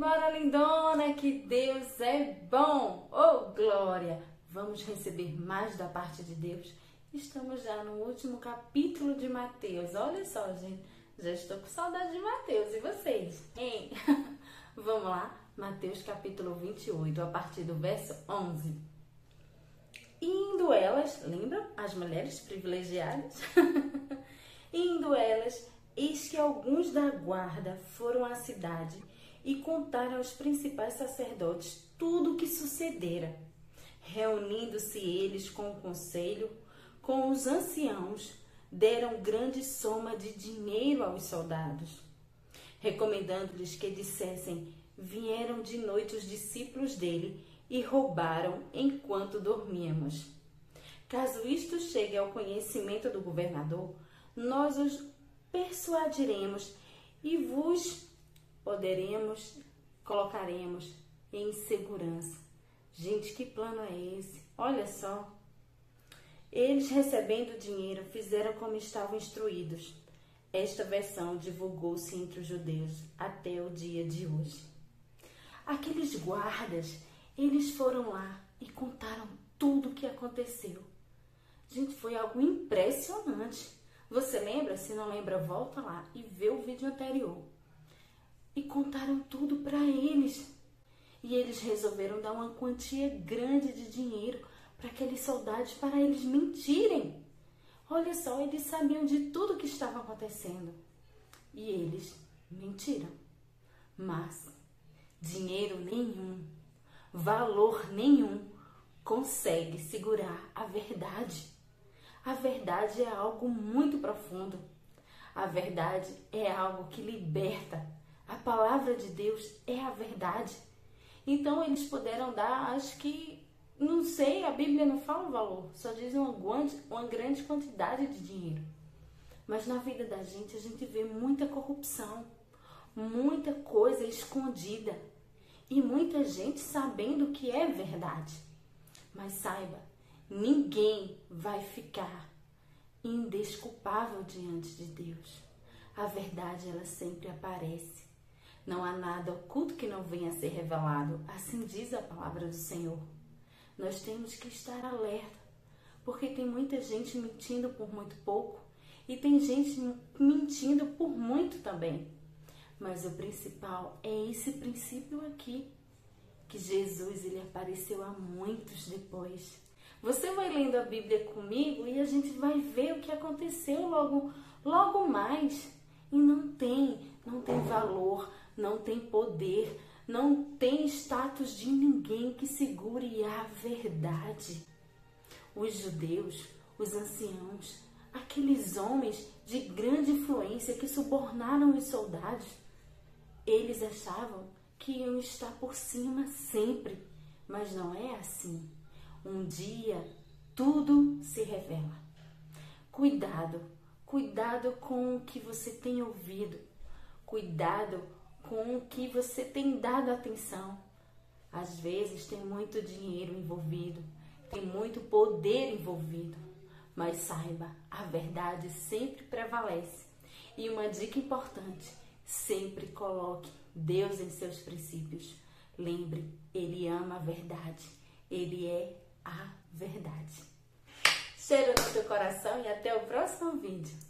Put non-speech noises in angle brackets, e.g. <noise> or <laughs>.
embora, lindona, que Deus é bom. Oh, glória! Vamos receber mais da parte de Deus. Estamos já no último capítulo de Mateus. Olha só, gente. Já estou com saudade de Mateus. E vocês? Hein? <laughs> Vamos lá. Mateus capítulo 28, a partir do verso 11. Indo elas, lembram? As mulheres privilegiadas? <laughs> Indo elas, eis que alguns da guarda foram à cidade e contaram aos principais sacerdotes tudo o que sucedera. Reunindo-se eles com o conselho, com os anciãos, deram grande soma de dinheiro aos soldados, recomendando-lhes que dissessem: Vieram de noite os discípulos dele e roubaram enquanto dormíamos. Caso isto chegue ao conhecimento do governador, nós os persuadiremos e vos poderemos, colocaremos em segurança. Gente, que plano é esse? Olha só. Eles, recebendo dinheiro, fizeram como estavam instruídos. Esta versão divulgou-se entre os judeus até o dia de hoje. Aqueles guardas, eles foram lá e contaram tudo o que aconteceu. Gente, foi algo impressionante. Você lembra? Se não lembra, volta lá e vê o vídeo anterior. E contaram tudo para eles. E eles resolveram dar uma quantia grande de dinheiro para aqueles soldados para eles mentirem. Olha só, eles sabiam de tudo que estava acontecendo. E eles mentiram. Mas dinheiro nenhum, valor nenhum consegue segurar a verdade. A verdade é algo muito profundo. A verdade é algo que liberta. Palavra de Deus é a verdade. Então eles puderam dar, acho que, não sei, a Bíblia não fala o valor, só diz uma grande, uma grande quantidade de dinheiro. Mas na vida da gente a gente vê muita corrupção, muita coisa escondida e muita gente sabendo que é verdade. Mas saiba, ninguém vai ficar indesculpável diante de Deus. A verdade ela sempre aparece. Não há nada oculto que não venha a ser revelado. Assim diz a palavra do Senhor. Nós temos que estar alerta, porque tem muita gente mentindo por muito pouco e tem gente mentindo por muito também. Mas o principal é esse princípio aqui, que Jesus ele apareceu a muitos depois. Você vai lendo a Bíblia comigo e a gente vai ver o que aconteceu logo, logo mais. E não tem, não tem valor, não tem poder, não tem status de ninguém que segure a verdade. Os judeus, os anciãos, aqueles homens de grande influência que subornaram os soldados, eles achavam que iam estar por cima sempre, mas não é assim. Um dia tudo se revela. Cuidado, cuidado com o que você tem ouvido, cuidado com o que você tem dado atenção. Às vezes tem muito dinheiro envolvido, tem muito poder envolvido, mas saiba, a verdade sempre prevalece. E uma dica importante: sempre coloque Deus em seus princípios. Lembre, Ele ama a verdade, Ele é a verdade. Cheiro no teu coração e até o próximo vídeo.